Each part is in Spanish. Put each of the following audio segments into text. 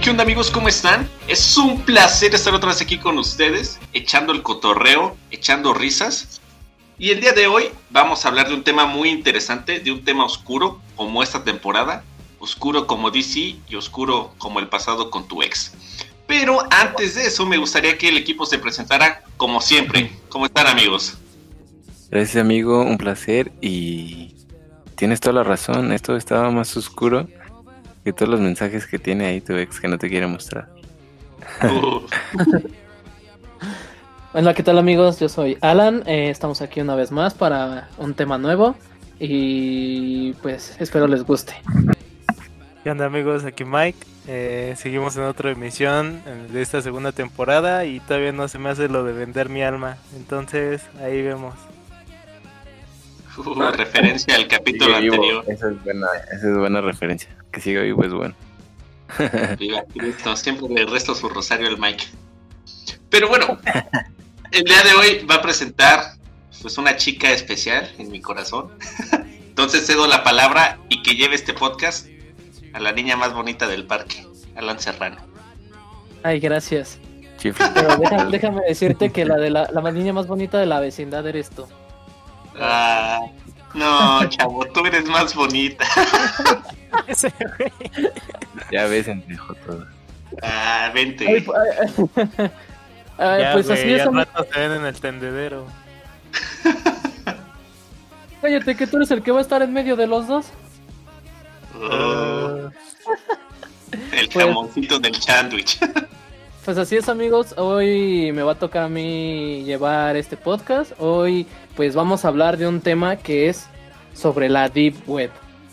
¿qué onda amigos? ¿Cómo están? Es un placer estar otra vez aquí con ustedes, echando el cotorreo, echando risas. Y el día de hoy vamos a hablar de un tema muy interesante, de un tema oscuro como esta temporada, oscuro como DC y oscuro como el pasado con tu ex. Pero antes de eso me gustaría que el equipo se presentara como siempre. ¿Cómo están amigos? Gracias amigo, un placer y tienes toda la razón, esto estaba más oscuro que todos los mensajes que tiene ahí tu ex que no te quiere mostrar. Uh. Hola, ¿qué tal amigos? Yo soy Alan, eh, estamos aquí una vez más para un tema nuevo y pues espero les guste. ¿Qué onda amigos? Aquí Mike, eh, seguimos en otra emisión de esta segunda temporada y todavía no se me hace lo de vender mi alma, entonces ahí vemos. Uh, referencia al capítulo anterior. Esa es, buena, esa es buena referencia. Que siga vivo es bueno. Viva Cristo, siempre le resto su rosario al Mike. Pero bueno, el día de hoy va a presentar pues una chica especial en mi corazón. Entonces cedo la palabra y que lleve este podcast a la niña más bonita del parque, Alan Serrano. Ay, gracias. Pero déjame, déjame, decirte que la de la, la niña más bonita de la vecindad eres tú. Ah, no, chavo, tú eres más bonita. ya ves, entejo todo. Ah, vente. Ay, pues así es. rato se ven en el tendedero. Cállate, que tú eres el que va a estar en medio de los dos. Oh. el pues, jamoncito del sándwich. Pues así es amigos, hoy me va a tocar a mí llevar este podcast. Hoy pues vamos a hablar de un tema que es sobre la Deep Web.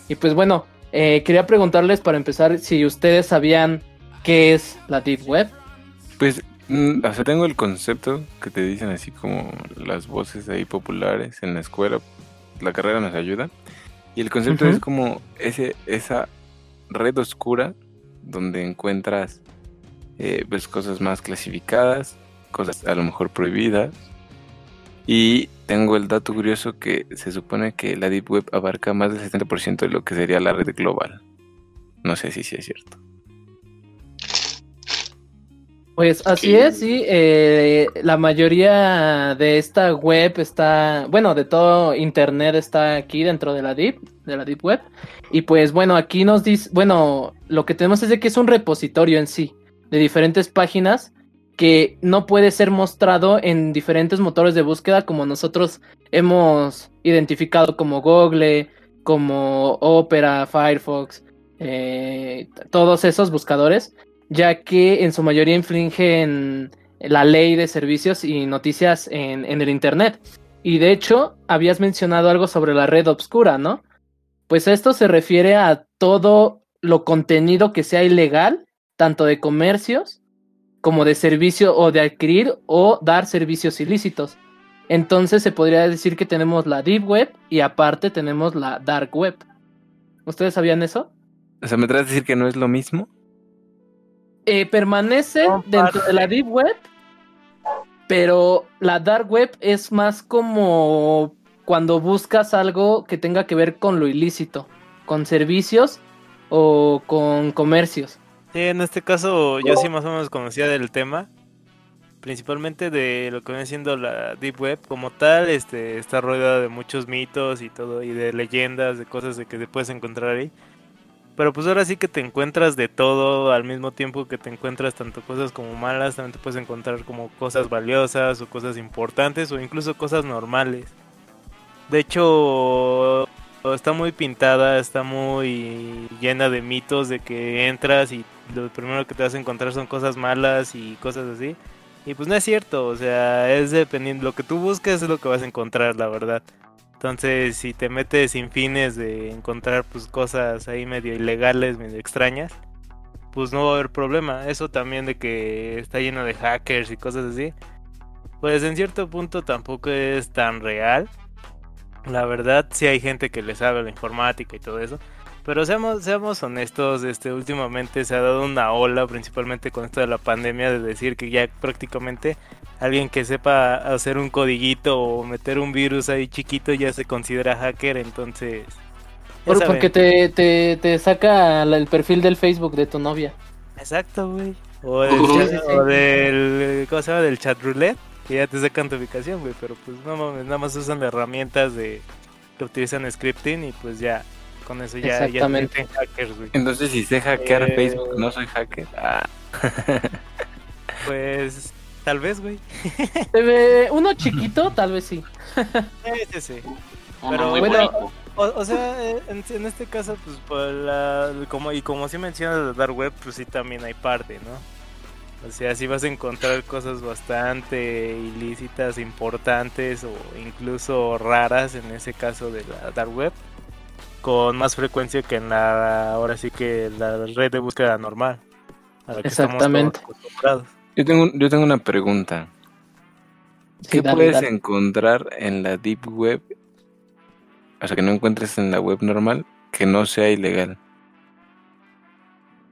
Y pues bueno, eh, quería preguntarles para empezar si ustedes sabían qué es la Deep Web. Pues, mm, o sea, tengo el concepto que te dicen así como las voces ahí populares en la escuela. La carrera nos ayuda. Y el concepto es como ese, esa red oscura donde encuentras eh, pues cosas más clasificadas, cosas a lo mejor prohibidas. Y tengo el dato curioso que se supone que la Deep Web abarca más del 70% de lo que sería la red global. No sé si sí es cierto. Pues así es, sí. Eh, la mayoría de esta web está, bueno, de todo Internet está aquí dentro de la Deep, de la Deep Web. Y pues bueno, aquí nos dice, bueno, lo que tenemos es de que es un repositorio en sí, de diferentes páginas que no puede ser mostrado en diferentes motores de búsqueda como nosotros hemos identificado como Google, como Opera, Firefox, eh, todos esos buscadores ya que en su mayoría infringen la ley de servicios y noticias en, el Internet. Y de hecho, habías mencionado algo sobre la red obscura, ¿no? Pues esto se refiere a todo lo contenido que sea ilegal, tanto de comercios como de servicio o de adquirir o dar servicios ilícitos. Entonces se podría decir que tenemos la Deep Web y aparte tenemos la Dark Web. ¿Ustedes sabían eso? O sea, ¿me traes a decir que no es lo mismo? Eh, permanece dentro de la Deep Web, pero la Dark Web es más como cuando buscas algo que tenga que ver con lo ilícito, con servicios o con comercios. Sí, en este caso yo sí más o menos conocía del tema, principalmente de lo que viene siendo la Deep Web como tal, este está rodeada de muchos mitos y todo, y de leyendas, de cosas de que te puedes encontrar ahí. Pero pues ahora sí que te encuentras de todo al mismo tiempo que te encuentras tanto cosas como malas, también te puedes encontrar como cosas valiosas o cosas importantes o incluso cosas normales. De hecho, está muy pintada, está muy llena de mitos de que entras y lo primero que te vas a encontrar son cosas malas y cosas así. Y pues no es cierto, o sea, es dependiendo, lo que tú busques es lo que vas a encontrar, la verdad. Entonces, si te metes sin fines de encontrar pues cosas ahí medio ilegales, medio extrañas, pues no va a haber problema. Eso también de que está lleno de hackers y cosas así, pues en cierto punto tampoco es tan real. La verdad, sí hay gente que le sabe la informática y todo eso. Pero seamos, seamos honestos, este, últimamente se ha dado una ola, principalmente con esto de la pandemia, de decir que ya prácticamente alguien que sepa hacer un codiguito o meter un virus ahí chiquito ya se considera hacker, entonces... porque te, te, te saca el perfil del Facebook de tu novia. Exacto, güey. O, del o del, ¿cómo se llama? Del chat roulette, que ya te sacan tu ubicación, güey, pero pues no mames, nada más usan herramientas de que utilizan scripting y pues ya, con eso ya, ya te Exactamente. hackers, güey. Entonces, si sé hackear Eh, Facebook, no soy hacker. Ah, Pues tal vez, güey. Eh, uno chiquito, tal vez sí. Sí, sí, sí. Pero muy bueno, bonito. O, o sea, en, en este caso, pues, por la, como, y como si mencionas de Dark Web, pues sí también hay parte, ¿no? O sea, sí vas a encontrar cosas bastante ilícitas, importantes o incluso raras en ese caso de la Dark Web, con más frecuencia que en la, ahora sí que la red de búsqueda normal. a la que Exactamente. yo, tengo, yo tengo una pregunta. Sí, ¿Qué dale, puedes dale. encontrar en la Deep Web? O sea, que no encuentres en la web normal que no sea ilegal.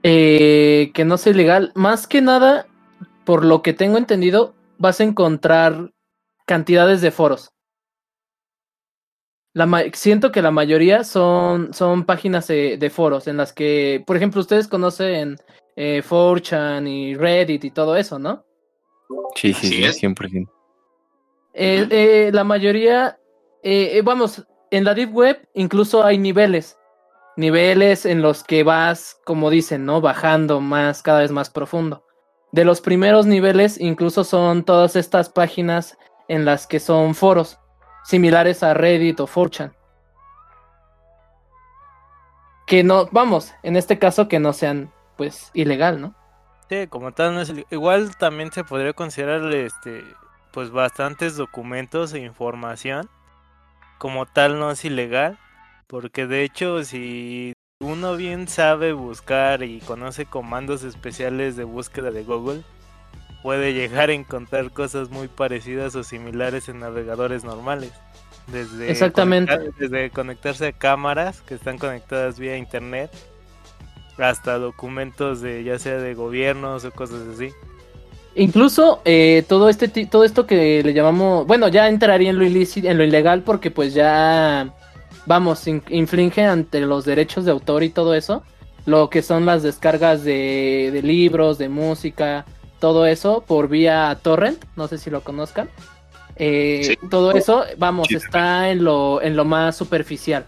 Eh, que no sea ilegal. Más que nada, por lo que tengo entendido, vas a encontrar cantidades de foros. La siento que la mayoría son, son páginas de, de foros en las que, por ejemplo, ustedes conocen eh, 4chan y Reddit y todo eso, ¿no? Sí, sí, sí, es. 100%. Eh, eh, la mayoría, eh, vamos, en la Deep Web incluso hay niveles. Niveles en los que vas, como dicen, ¿no? Bajando más, cada vez más profundo. De los primeros niveles incluso son todas estas páginas en las que son foros, similares a Reddit o 4chan. Que no, vamos, en este caso que no sean, pues, ilegal, ¿no? Sí, como tal no es igual también se podría considerar este pues bastantes documentos e información como tal no es ilegal, porque de hecho si uno bien sabe buscar y conoce comandos especiales de búsqueda de Google, puede llegar a encontrar cosas muy parecidas o similares en navegadores normales. Desde Exactamente. conectar- desde conectarse a cámaras que están conectadas vía internet hasta documentos de ya sea de gobiernos o cosas así. Incluso eh, todo este todo esto que le llamamos, bueno, ya entraría en lo ilícito, en lo ilegal porque pues ya vamos, in- infringe ante los derechos de autor y todo eso, lo que son las descargas de, de libros, de música, todo eso por vía torrent, no sé si lo conozcan. Eh, Sí. Todo eso, vamos, Sí, está en lo en lo más superficial.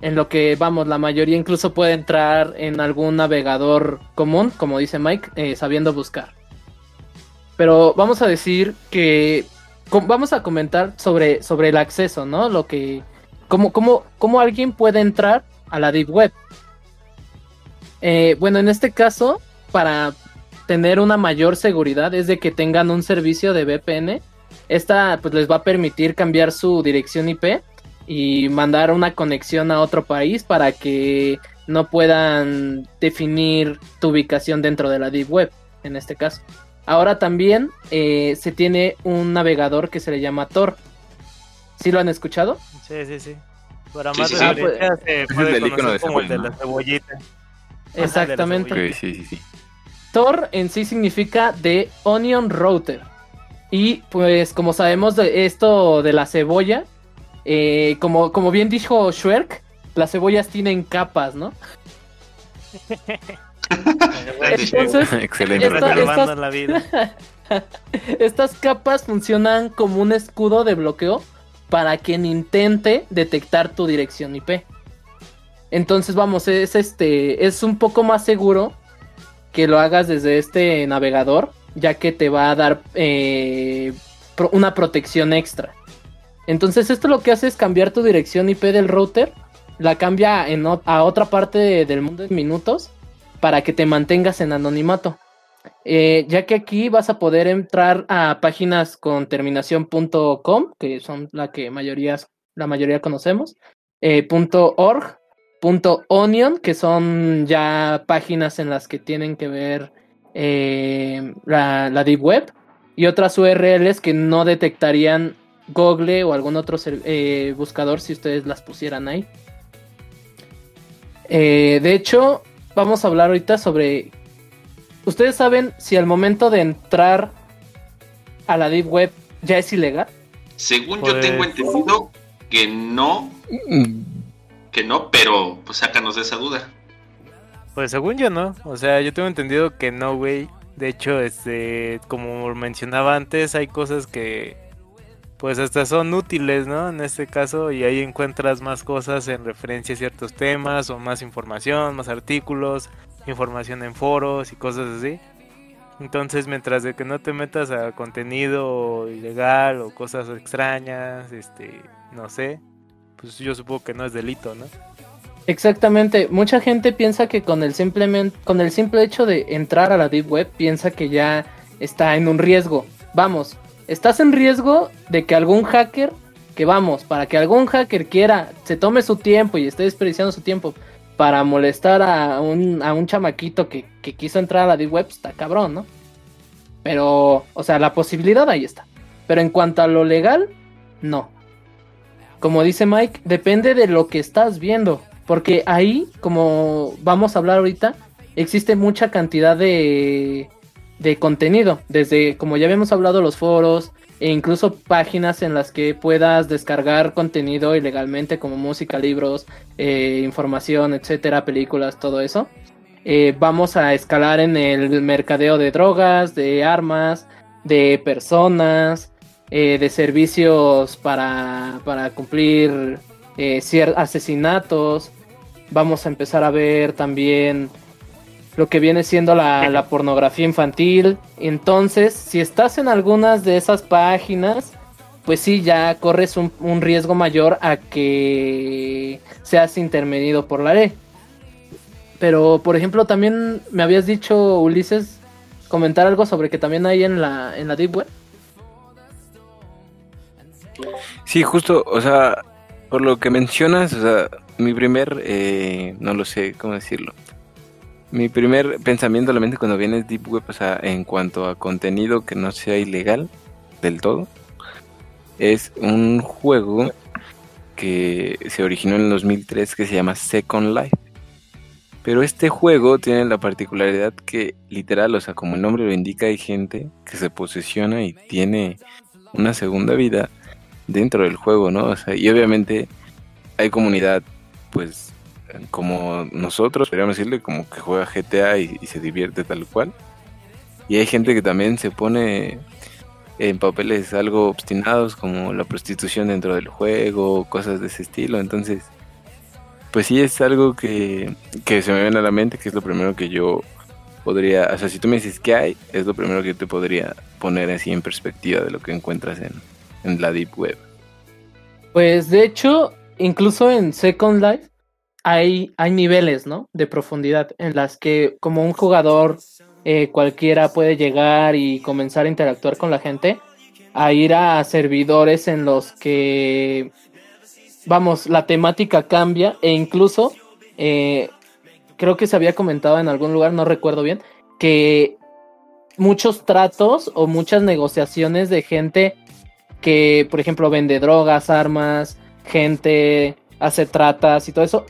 En lo que, vamos, la mayoría incluso puede entrar en algún navegador común, como dice Mike, eh, sabiendo buscar. Pero vamos a decir que vamos a comentar sobre, sobre el acceso, ¿no? Lo que. Cómo, cómo, cómo alguien puede entrar a la Deep Web. Eh, bueno, en este caso, para tener una mayor seguridad, es de que tengan un servicio de VPN. Esta pues les va a permitir cambiar su dirección IP y mandar una conexión a otro país para que no puedan definir tu ubicación dentro de la Deep Web, en este caso. Ahora también eh, se tiene un navegador que se le llama Tor. ¿Sí lo han escuchado? Sí, sí, sí. Para Sí, más sí, sí. referencia se puede del icono conocer de como el de la cebollita. Exactamente. sí, sí, sí. Tor en sí significa de Onion Router. Y pues como sabemos de esto de la cebolla, eh, como, como bien dijo Schwerk, las cebollas tienen capas, ¿no? Entonces, Excelente. Esta- referencia. esta- Salvando la vida. Estas capas funcionan como un escudo de bloqueo para quien intente detectar tu dirección IP. Entonces, vamos, es este es un poco más seguro que lo hagas desde este navegador, ya que te va a dar eh, una protección extra. Entonces, esto lo que hace es cambiar tu dirección IP del router, la cambia a otra parte de- del mundo en minutos para que te mantengas en anonimato. Eh, ya que aquí vas a poder entrar a páginas con terminación .com, que son la que mayorías, la mayoría conocemos, eh, .org, .onion, que son ya páginas en las que tienen que ver eh, la, la Deep Web, y otras URLs que no detectarían Google o algún otro buscador si ustedes las pusieran ahí. De hecho, vamos a hablar ahorita sobre ¿Ustedes saben si al momento de entrar a la Deep Web ya es ilegal? Según yo Pues- tengo entendido que no, Mm, que no, pero pues sácanos de esa duda. Pues según yo no, o sea, yo tengo entendido que no, güey. De hecho, este, como mencionaba antes, hay cosas que pues hasta son útiles, ¿no? En este caso, y ahí encuentras más cosas en referencia a ciertos temas, o más información, más artículos, información en foros y cosas así. Entonces, mientras de que no te metas a contenido ilegal o cosas extrañas, este, no sé, pues yo supongo que no es delito, ¿no? Exactamente, mucha gente piensa que con el simplemente con el simple hecho de entrar a la deep web piensa que ya está en un riesgo. Vamos, estás en riesgo de que algún hacker, que vamos, para que algún hacker quiera, se tome su tiempo y esté desperdiciando su tiempo para molestar a un, a un chamaquito que, que quiso entrar a la Deep Web, está cabrón, ¿no? Pero, o sea, la posibilidad ahí está. Pero en cuanto a lo legal, no. Como dice Mike, depende de lo que estás viendo. Porque ahí, como vamos a hablar ahorita, existe mucha cantidad de, de contenido. Desde, como ya habíamos hablado, los foros, e incluso páginas en las que puedas descargar contenido ilegalmente como música, libros, eh, información, etcétera, películas, todo eso. Eh, vamos a escalar en el mercadeo de drogas, de armas, de personas, eh, de servicios para, para cumplir asesinatos. Vamos a empezar a ver también lo que viene siendo la, pornografía infantil. Entonces, si estás en algunas de esas páginas, pues sí, ya corres un, riesgo mayor a que seas intervenido por la ley. Pero, por ejemplo, también me habías dicho, Ulises, comentar algo sobre que también hay en la, en la Deep Web. Sí, justo, o sea, por lo que mencionas, o sea, mi primer, eh, no lo sé cómo decirlo, mi primer pensamiento la mente cuando viene Deep Web, o sea, en cuanto a contenido que no sea ilegal del todo, es un juego que se originó en el 2003 que se llama Second Life. Pero este juego tiene la particularidad que literal, o sea, como el nombre lo indica, hay gente que se posesiona y tiene una segunda vida dentro del juego, ¿no? O sea, y obviamente hay comunidad, pues, como nosotros, podríamos decirle, como que juega GTA y, se divierte tal cual. Y hay gente que también se pone en papeles algo obstinados, como la prostitución dentro del juego, cosas de ese estilo. Entonces, pues sí es algo que, que se me viene a la mente, que es lo primero que yo podría, o sea, si tú me dices qué hay, es lo primero que yo te podría poner así en perspectiva de lo que encuentras en, en la Deep Web. Pues de hecho, incluso en Second Life, hay, hay niveles, ¿no? De profundidad en las que como un jugador eh, cualquiera puede llegar y comenzar a interactuar con la gente, a ir a servidores en los que, vamos, la temática cambia e incluso, eh, creo que se había comentado en algún lugar, no recuerdo bien, que muchos tratos o muchas negociaciones de gente que, por ejemplo, vende drogas, armas, gente hace tratas y todo eso,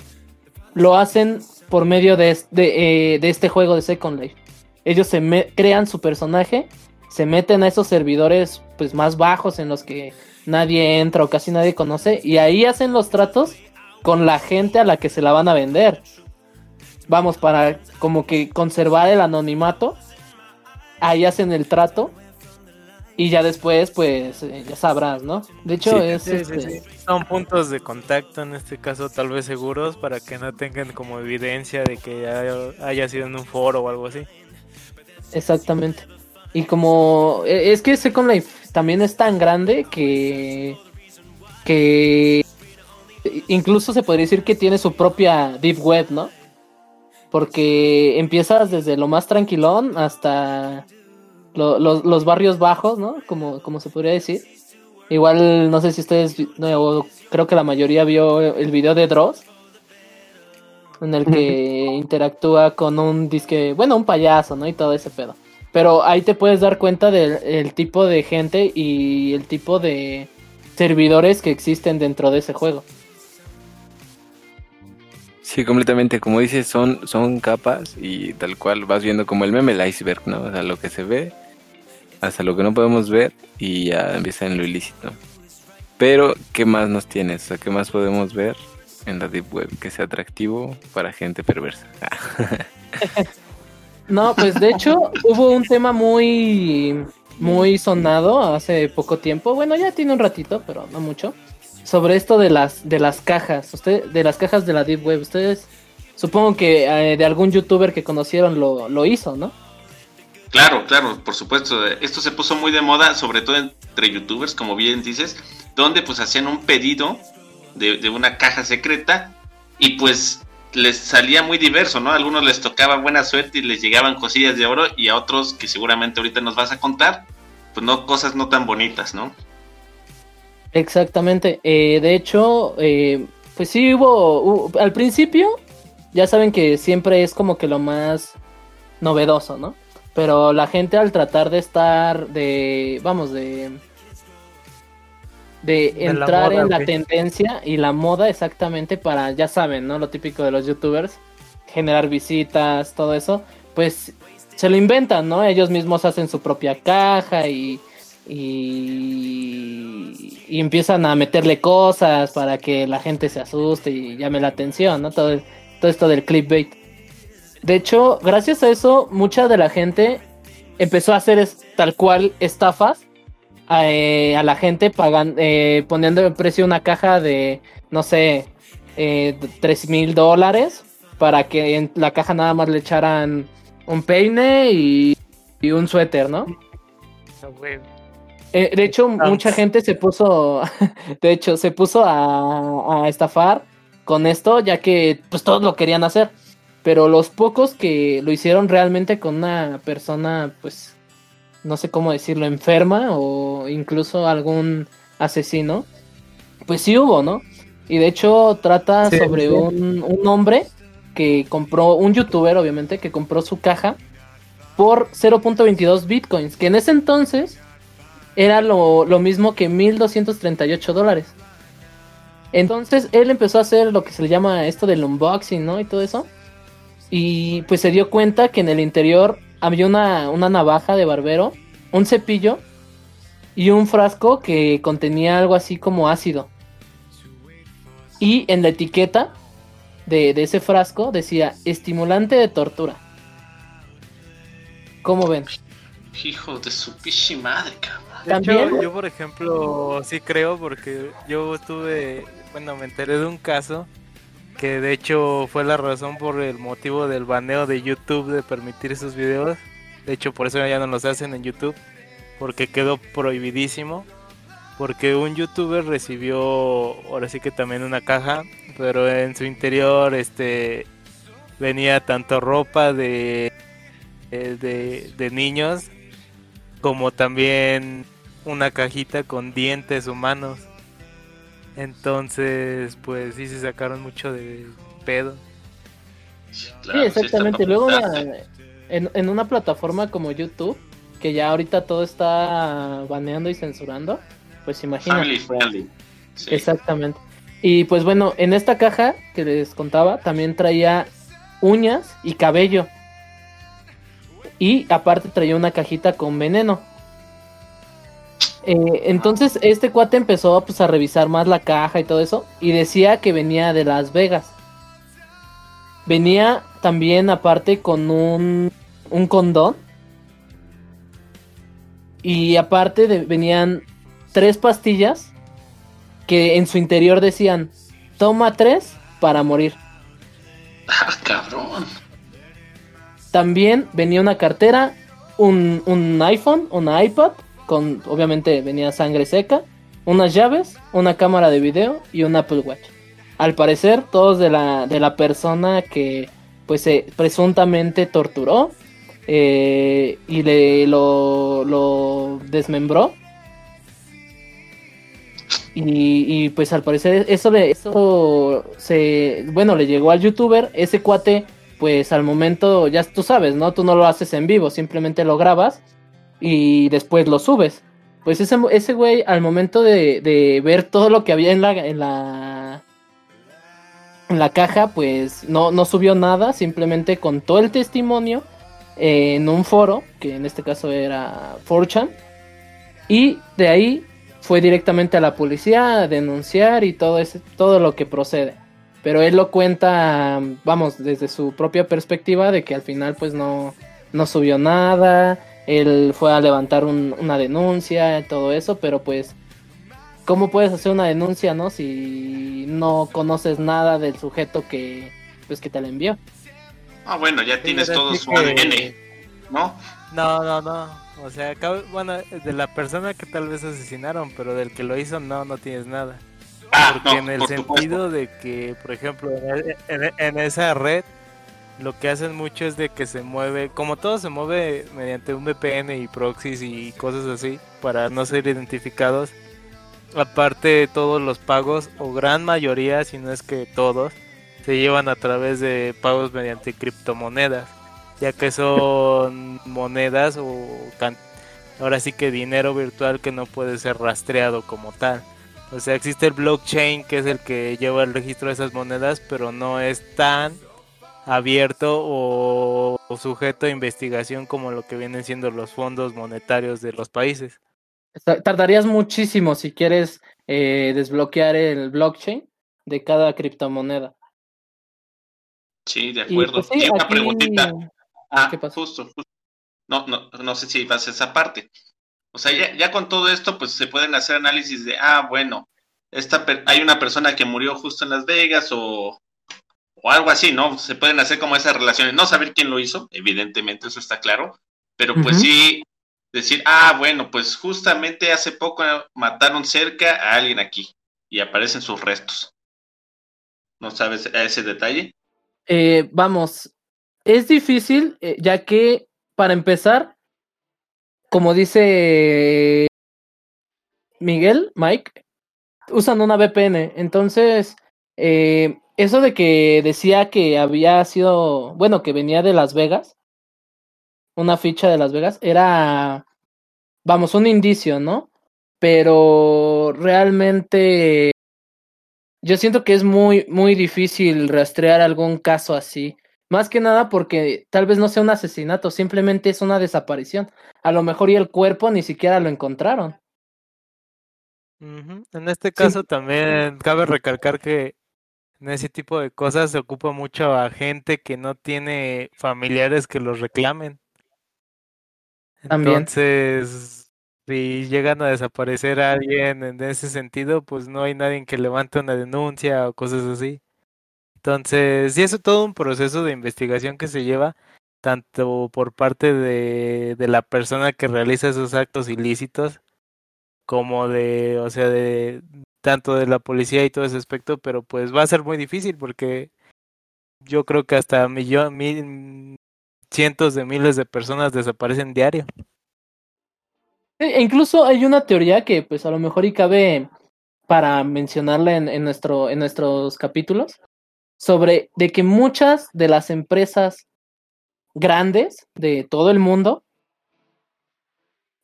lo hacen por medio de, eh, de, este juego de Second Life. Ellos se crean su personaje, se meten a esos servidores pues más bajos en los que nadie entra o casi nadie conoce y ahí hacen los tratos con la gente a la que se la van a vender. Vamos, para como que conservar el anonimato. Ahí hacen el trato y ya después, pues, eh, ya sabrás, ¿no? De hecho, es... Este, Son puntos de contacto, en este caso, tal vez seguros, para que no tengan como evidencia de que haya, sido en un foro o algo así. Exactamente. Y como... E, es que Second Life también es tan grande que... Que... Incluso se podría decir que tiene su propia deep web, ¿no? Porque empiezas desde lo más tranquilón hasta los, barrios bajos, ¿no? Como, como se podría decir. Igual, no sé si ustedes, no, creo que la mayoría vio el video de Dross, en el que interactúa con un disque, bueno, un payaso, ¿no? Y todo ese pedo. Pero ahí te puedes dar cuenta del tipo de gente y el tipo de servidores que existen dentro de ese juego. Sí, completamente. Como dices, son, son capas y tal cual vas viendo como el meme el iceberg, ¿no? O sea, lo que se ve hasta lo que no podemos ver y ya empieza en lo ilícito. Pero, ¿qué más nos tienes? O sea, ¿qué más podemos ver en la Deep Web que sea atractivo para gente perversa? No, pues de hecho hubo un tema muy muy sonado hace poco tiempo. Bueno, ya tiene un ratito, pero no mucho. Sobre esto de las de las cajas, usted de las cajas de la deep web. Ustedes supongo que eh, de algún youtuber que conocieron lo, lo hizo, ¿no? Claro, claro, por supuesto. Esto se puso muy de moda, sobre todo entre youtubers, como bien dices, donde pues hacían un pedido de, de una caja secreta y pues les salía muy diverso, ¿no? A algunos les tocaba buena suerte y les llegaban cosillas de oro y a otros que seguramente ahorita nos vas a contar, pues no, cosas no tan bonitas, ¿no? Exactamente. Eh, de hecho, eh, pues sí hubo, al principio, ya saben que siempre es como que lo más novedoso, ¿no? Pero la gente al tratar de estar, de, vamos, de de, entrar en la tendencia y la moda exactamente para, ya saben, ¿no? Lo típico de los youtubers, generar visitas, todo eso, pues se lo inventan, ¿no? Ellos mismos hacen su propia caja y, y, y empiezan a meterle cosas para que la gente se asuste y llame la atención, ¿no? Todo, todo esto del clickbait. De hecho, gracias a eso, mucha de la gente empezó a hacer tal cual estafas eh, a, la gente pagan, eh, poniendo en precio una caja de, no sé, eh, 3 mil dólares para que en la caja nada más le echaran un peine y, un suéter, ¿no? Eh, de hecho, mucha gente se puso, de hecho, se puso a, a, estafar con esto, ya que pues todos lo querían hacer. Pero los pocos que lo hicieron realmente con una persona, pues, no sé cómo decirlo, enferma o incluso algún asesino, pues sí hubo, ¿no? Y de hecho trata sobre Un, un, hombre que compró, un youtuber obviamente, que compró su caja por 0.22 bitcoins, que en ese entonces era lo, lo mismo que 1238 dólares. Entonces él empezó a hacer lo que se le llama esto del unboxing, ¿no? Y todo eso. Y pues se dio cuenta que en el interior había una, una navaja de barbero, un cepillo y un frasco que contenía algo así como ácido. Y en la etiqueta de, ese frasco decía estimulante de tortura. ¿Cómo ven? Hijo de su pichi madre, cabrón. yo, por ejemplo, sí creo porque yo estuve, bueno, me enteré de un caso que de hecho fue la razón por el motivo del baneo de YouTube de permitir esos videos. De hecho, por eso ya no los hacen en YouTube, porque quedó prohibidísimo. Porque un youtuber recibió, ahora sí que también una caja, pero en su interior este venía tanto ropa de, de, de niños como también una cajita con dientes humanos. Entonces, pues sí se sacaron mucho de pedo. sí, exactamente. Luego en, una plataforma como YouTube, que ya ahorita todo está baneando y censurando, pues imagínate. Exactamente. Y pues bueno, en esta caja que les contaba también traía uñas y cabello. Y aparte traía una cajita con veneno. Eh, entonces este cuate empezó pues, a revisar más la caja y todo eso y decía que venía de Las Vegas. Venía también aparte con un, un condón. Y aparte venían tres pastillas que en su interior decían, toma tres para morir. Ah, cabrón. También venía una cartera, un, un iPhone, un iPad con obviamente venía sangre seca, unas llaves, una cámara de video y un Apple Watch. Al parecer, todos de la, de la persona que pues se presuntamente torturó eh, y le lo, lo desmembró. Y, y, pues al parecer eso le eso se bueno le llegó al youtuber ese cuate pues al momento ya tú sabes no tú no lo haces en vivo simplemente lo grabas y después lo subes. Pues ese, ese güey, al momento de, ver todo lo que había en la, en la, la caja, pues no, no subió nada, simplemente contó el testimonio en un foro, que en este caso era 4chan, y de ahí fue directamente a la policía a denunciar y todo, ese, todo lo que procede. Pero él lo cuenta, vamos, desde su propia perspectiva de que al final pues no, no subió nada, él fue a levantar una denuncia, todo eso, pero pues, ¿cómo puedes hacer una denuncia, no? Si no conoces nada del sujeto que, pues, que te la envió. Ah, bueno, ya tienes todo su ADN, ¿no? No, no, no. O sea, bueno, de la persona que tal vez asesinaron, pero del que lo hizo, no, no tienes nada. Ah, Porque en el sentido de que, por ejemplo, en, esa red, lo que hacen mucho es de que se mueve, como todo se mueve mediante un VPN y proxies y cosas así, para no ser identificados. Aparte, todos los pagos, o gran mayoría, si no es que todos, se llevan a través de pagos mediante criptomonedas, ya que son monedas o ahora sí que dinero virtual que no puede ser rastreado como tal. O sea, existe el blockchain que es el que lleva el registro de esas monedas, pero no es tan abierto o, sujeto a investigación como lo que vienen siendo los fondos monetarios de los países. Tardarías muchísimo si quieres eh, desbloquear el blockchain de cada criptomoneda. Sí, de acuerdo. Y, pues una preguntita. Ah, ¿Qué pasó? Justo, justo. No, no, no sé si vas a esa parte. O sea, ya, con todo esto, pues se pueden hacer análisis de, ah, bueno, esta hay una persona que murió justo en Las Vegas o, o algo así, ¿no? Se pueden hacer como esas relaciones. No saber quién lo hizo, evidentemente, eso está claro, pero pues sí decir, ah, bueno, pues justamente hace poco mataron cerca a alguien aquí y aparecen sus restos. ¿No sabes ese detalle? Eh, vamos, es difícil, eh, ya que para empezar, como dice Miguel, Mike, usan una VPN. Entonces, eh, eso de que decía que había sido, bueno, que venía de Las Vegas, una ficha de Las Vegas, era, vamos, un indicio, ¿no? Pero realmente yo siento que es muy, muy difícil rastrear algún caso así. Más que nada porque tal vez no sea un asesinato, simplemente es una desaparición. A lo mejor y el cuerpo ni siquiera lo encontraron. En este caso también cabe recalcar que en ese tipo de cosas se ocupa mucho a gente que no tiene familiares que los reclamen. Entonces, si llegan a desaparecer a alguien en ese sentido, pues no hay nadie que levante una denuncia o cosas así. Entonces, sí, es todo un proceso de investigación que se lleva tanto por parte de, la persona que realiza esos actos ilícitos, como de, o sea, de tanto de la policía y todo ese aspecto, pero pues va a ser muy difícil porque yo creo que hasta millón, mil, cientos de miles de personas desaparecen diario. E incluso hay una teoría que pues a lo mejor y cabe para mencionarla en, en, en nuestros capítulos, sobre de que muchas de las empresas grandes de todo el mundo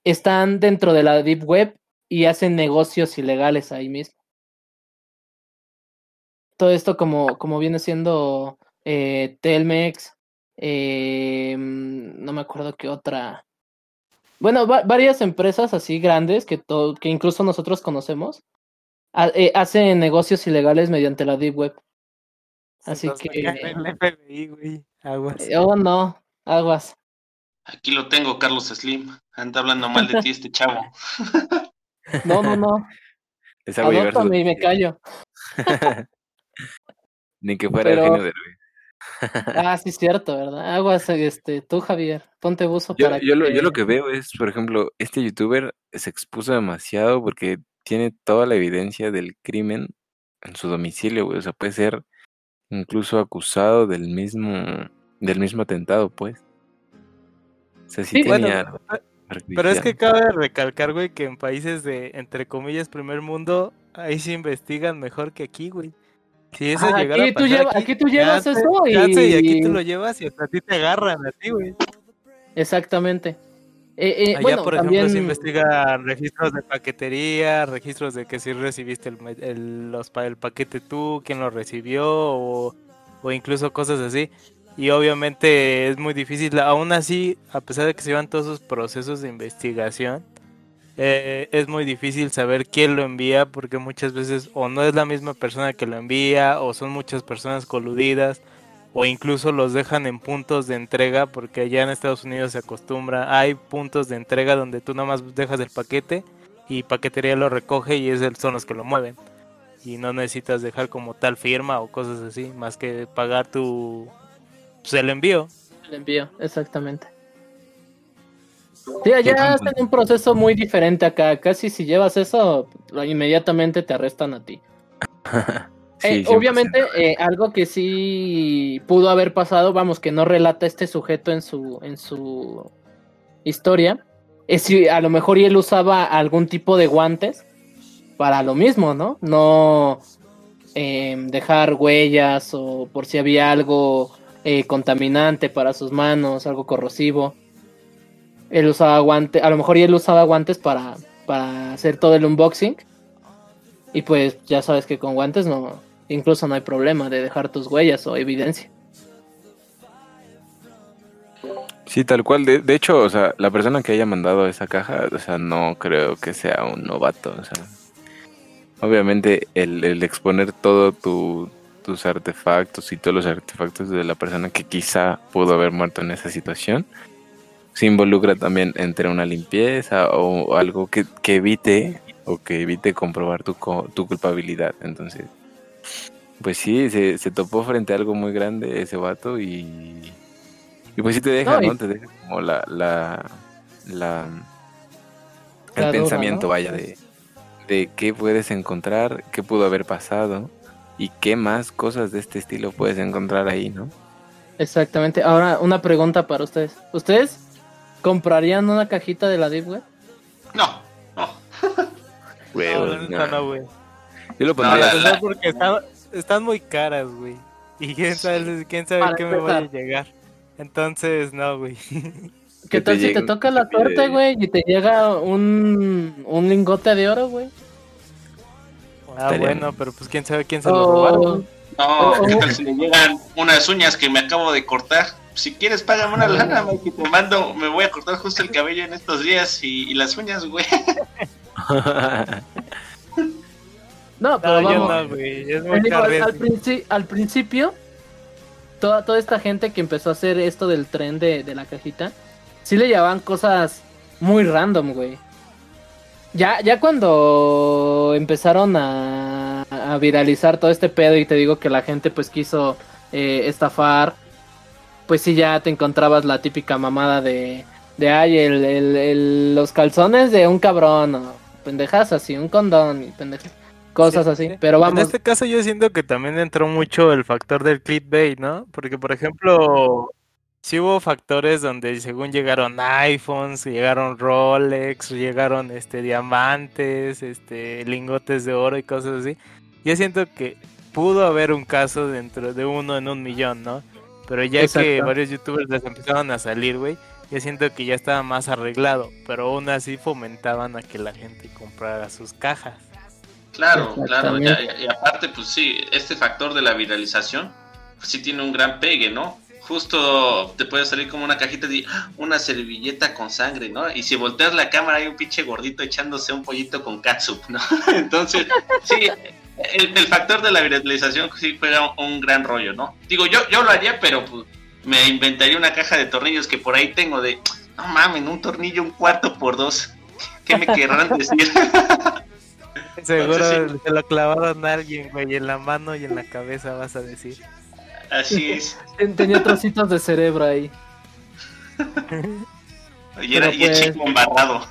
están dentro de la Deep Web y hacen negocios ilegales ahí mismo. Todo esto como, como viene siendo eh, Telmex, eh, no me acuerdo qué otra. Bueno, varias empresas así grandes que, que incluso nosotros conocemos eh, hacen negocios ilegales mediante la Deep Web. Así que. Aguas. Eh, oh, no, aguas. Aquí lo tengo, Carlos Slim. Anda hablando mal de ti este chavo. No, no, no. Adóptame y me callo. Ni que fuera el genio de Ah, sí, cierto, ¿verdad? Aguas, este, tú, Javier, ponte buzo yo, para yo, lo, yo lo que veo es, por ejemplo, este youtuber se expuso demasiado porque tiene toda la evidencia del crimen en su domicilio, güey. O sea, puede ser incluso acusado del mismo del mismo atentado, pues. O sea, sí, tenía pero es que cabe recalcar, güey, que en países de, entre comillas, primer mundo, ahí se investigan mejor que aquí, güey. Si eso ah, llegara aquí, a tú aquí, tú llevas eso y... y... aquí tú lo llevas y hasta a ti te agarran a ti, güey. Exactamente. Eh, eh, Allá, por ejemplo, se investigan registros de paquetería, registros de que si recibiste el, el, los, el paquete tú, quién lo recibió, o, o, incluso cosas así. Y obviamente es muy difícil, aún así, a pesar de que se llevan todos esos procesos de investigación, eh, es muy difícil saber quién lo envía porque muchas veces o no es la misma persona que lo envía o son muchas personas coludidas o incluso los dejan en puntos de entrega porque allá en Estados Unidos se acostumbra, hay puntos de entrega donde tú nada más dejas el paquete y paquetería lo recoge y es el, son los que lo mueven y no necesitas dejar como tal firma o cosas así más que pagar tu pues, el envío. El envío, exactamente. Sí, allá hacen un proceso muy diferente acá. Casi si llevas eso, inmediatamente te arrestan a ti. Eh, obviamente, eh, algo que sí pudo haber pasado, vamos, que no relata este sujeto en su, en su historia, es si a lo mejor él usaba algún tipo de guantes para lo mismo, ¿no? No em, dejar huellas o por si había algo eh, contaminante para sus manos, algo corrosivo. Él usaba guantes, a lo mejor él usaba guantes para, para hacer todo el unboxing. Y pues ya sabes que con guantes no, incluso no hay problema de dejar tus huellas o evidencia. Sí, tal cual. De, de, hecho, o sea, la persona que haya mandado esa caja, o sea, no creo que sea un novato. O sea, obviamente el, el exponer todo tu, tus artefactos y todos los artefactos de la persona que quizá pudo haber muerto en esa situación, se involucra también entre una limpieza o algo que, que evite o que evite comprobar tu, tu culpabilidad. Entonces, pues sí, se, se, topó frente a algo muy grande ese vato y, y pues sí te deja, ¿no? Te deja como la, la, la el pensamiento, vaya, de, de qué puedes encontrar, qué pudo haber pasado y qué más cosas de este estilo puedes encontrar ahí, ¿no? Exactamente. Ahora, una pregunta para ustedes. ¿Ustedes comprarían una cajita de la Deep Web? No, no. Güey, no, no, güey. Yo lo pondría. No, la, porque están, están, muy caras, güey. Y quién sabe, quién sabe qué me va a llegar. Entonces, no, güey. ¿Qué tal si te toca la suerte, güey, y te llega un, un lingote de oro, güey? Ah, bueno, pero pues quién sabe quién se lo robaron. No, ¿qué tal si le llegan unas uñas que me acabo de cortar? Si quieres, págame una lana, Mike, te mando, me voy a cortar justo el cabello en estos días y, y las uñas, güey. no, pero no, vamos. No, güey. Es muy digo, al, al, principi al, principio, toda, toda esta gente que empezó a hacer esto del tren de, de la cajita, sí le llevaban cosas muy random, güey. Ya, ya cuando empezaron a, a, viralizar todo este pedo y te digo que la gente pues quiso eh, estafar, pues sí ya te encontrabas la típica mamada de, de ay, el, el, el, los calzones de un cabrón, o pendejas así, un condón y pendejas, cosas sí, así, pero vamos. En este caso yo siento que también entró mucho el factor del clickbait, ¿no? Porque por ejemplo sí hubo factores donde según llegaron iPhones, llegaron Rolex, llegaron este diamantes, este lingotes de oro y cosas así. Yo siento que pudo haber un caso dentro de uno en un millón, ¿no? Pero ya Exacto. que varios youtubers les empezaron a salir, güey, yo siento que ya estaba más arreglado, pero aún así fomentaban a que la gente comprara sus cajas. Claro, claro, y, y aparte, pues sí, este factor de la viralización, pues sí tiene un gran pegue, ¿no? justo te puede salir como una cajita de una servilleta con sangre, ¿no? Y si volteas la cámara hay un pinche gordito echándose un pollito con catsup, ¿no? Entonces, sí, el, el, factor de la viralización sí juega un, gran rollo, ¿no? Digo, yo, yo lo haría, pero pues, me inventaría una caja de tornillos que por ahí tengo de, no mames, un tornillo un cuarto por dos. ¿Qué me querrán decir? Seguro Entonces, se lo clavaron a alguien, güey, en la mano y en la cabeza vas a decir. Así es. Tenía trocitos de cerebro ahí. Y, era, pues... y chico embarrado.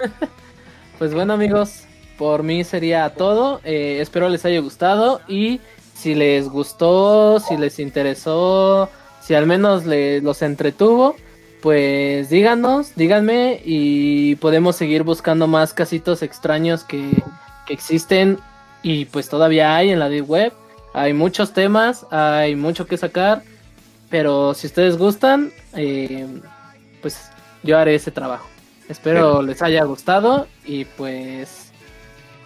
pues bueno, amigos, por mí sería todo. Eh, espero les haya gustado. Y si les gustó, si les interesó, si al menos les, los entretuvo, pues díganos, díganme. Y podemos seguir buscando más casitos extraños que, que existen. Y pues todavía hay en la deep web. Hay muchos temas, hay mucho que sacar, pero si ustedes gustan, eh, pues yo haré ese trabajo. Espero les haya gustado y pues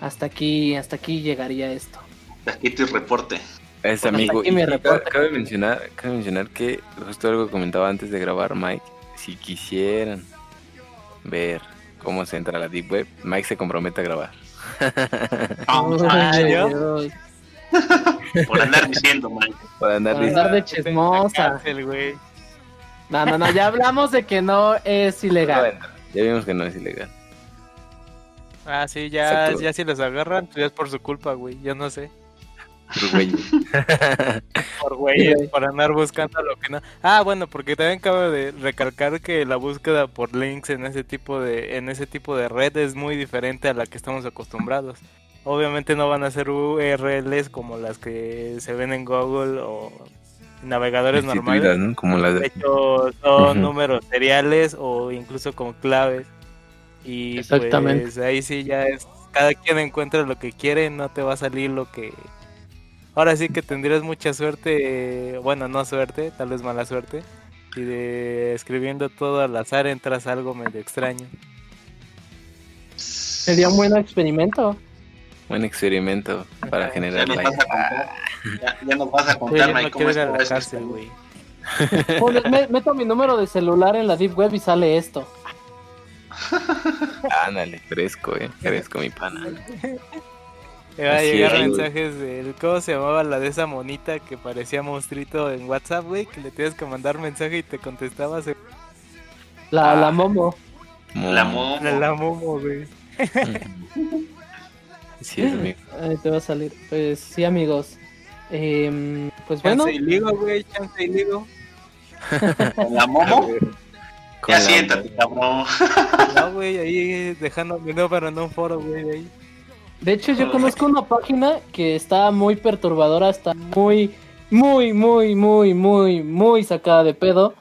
hasta aquí, hasta aquí llegaría esto. Aquí tu reporte. Es amigo. Y reporte. Cabe mencionar, cabe mencionar que justo algo comentaba antes de grabar Mike, si quisieran ver cómo se entra a la Deep Web, Mike se compromete a grabar. Dios. por andar diciendo, man. Para andar listo. andar de chismosa. Cárcel. No, no, no, ya hablamos de que no es ilegal. Ya vimos que no es ilegal. Ah, sí, ya, Exacto. ya si los agarran, pues ya es por su culpa, güey. Yo no sé. Pero, güey, Por güey, por andar buscando lo que no. Ah, bueno, porque también cabe de recalcar que la búsqueda por links en ese tipo de en ese tipo de red es muy diferente a la que estamos acostumbrados. Obviamente no van a ser URLs como las que se ven en Google o navegadores normales. ¿no? Como las De de... hecho, son números seriales o incluso con claves. Y Exactamente. pues ahí sí ya es. Cada quien encuentra lo que quiere, no te va a salir lo que. Ahora sí que tendrías mucha suerte, eh, bueno, no suerte, tal vez mala suerte. Y de escribiendo todo al azar entras a algo medio extraño. Sería un buen experimento. Buen experimento para generar Ya contar, ya, ya nos vas a contar, ya Mike, no cómo estuvo la esto. cárcel, güey. Pones- me- meto mi número de celular en la Deep Web y sale esto. Ándale, fresco, eh. Fresco, mi pana. Me van a llegar es, güey. mensajes del. ¿Cómo se llamaba la de esa monita que parecía monstruito en WhatsApp, güey? Que le tienes que mandar mensaje y te contestabas. en- La, Ah. la Momo. La momo. La, la Momo, güey. Sí, es amigo. Ahí te va a salir. Pues sí, amigos. Em, pues bueno, Chance y ligo, güey. Chance y ligo. La momo. Ya la- siéntate, cabrón. No, güey, ahí dejando mi número en un foro, güey. ahí. De hecho yo conozco una página que está muy perturbadora, está muy, muy, muy, muy, muy, muy sacada de pedo.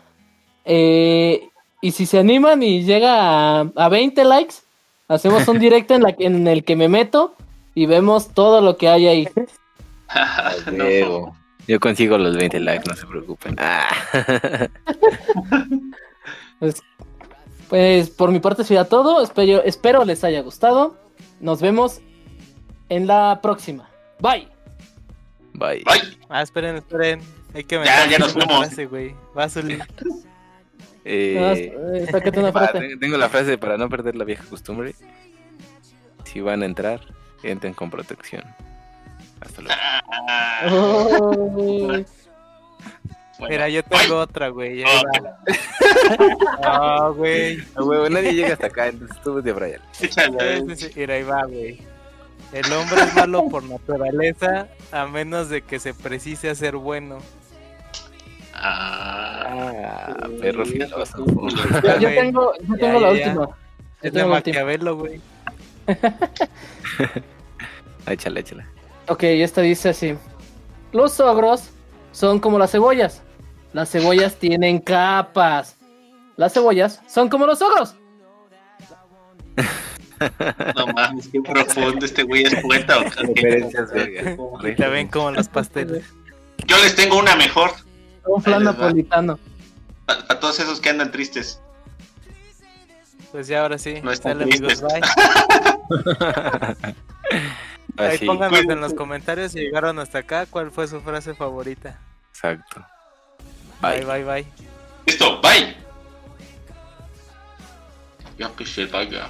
Eh, y si se animan y llega a, a 20 likes, hacemos un directo en, la, en el que me meto y vemos todo lo que hay ahí. No. Yo consigo los 20 likes, no se preocupen. Ah. Pues, pues por mi parte sería todo. Espero, espero les haya gustado. Nos vemos en la próxima. Bye. Bye. Ay, Ah, esperen, esperen. Hay que Ya, ya nos fuimos. güey. Va a salir. Eh, Eh, una frase. te- tengo la frase para no perder la vieja costumbre. Si van a entrar, entren con protección. Hasta luego. ah, Oh. bueno. Mira, yo tengo otra, güey. ahí Oh. Ah, güey. A huevo, nadie llega hasta acá, entonces tú de Brian. échale. Sí, sí, sí, Mira, ahí va, güey. El hombre es malo por naturaleza a menos de que se precise hacer bueno. Ah, perro filósofo. Yo, yo tengo, yo Ya, tengo la ya, ya. última. Yo Es de tengo la. Maquiavelo, güey. Échale, échale. Ok, esta dice así. Los ogros son como las cebollas. Las cebollas tienen capas. Las cebollas son como los ogros. no mames, qué profundo este güey es poeta. o qué? Referencias, verga. Y te ven como los pasteles. Yo les tengo una mejor Un flan napolitano. para todos esos que andan tristes. Pues ya ahora sí. No están Dale, amigos, bye. Ahí pónganos en los comentarios si llegaron hasta acá cuál fue su frase favorita. exacto. Bye, Bye. bye, bye. Listo, bye. Ya que se vaya.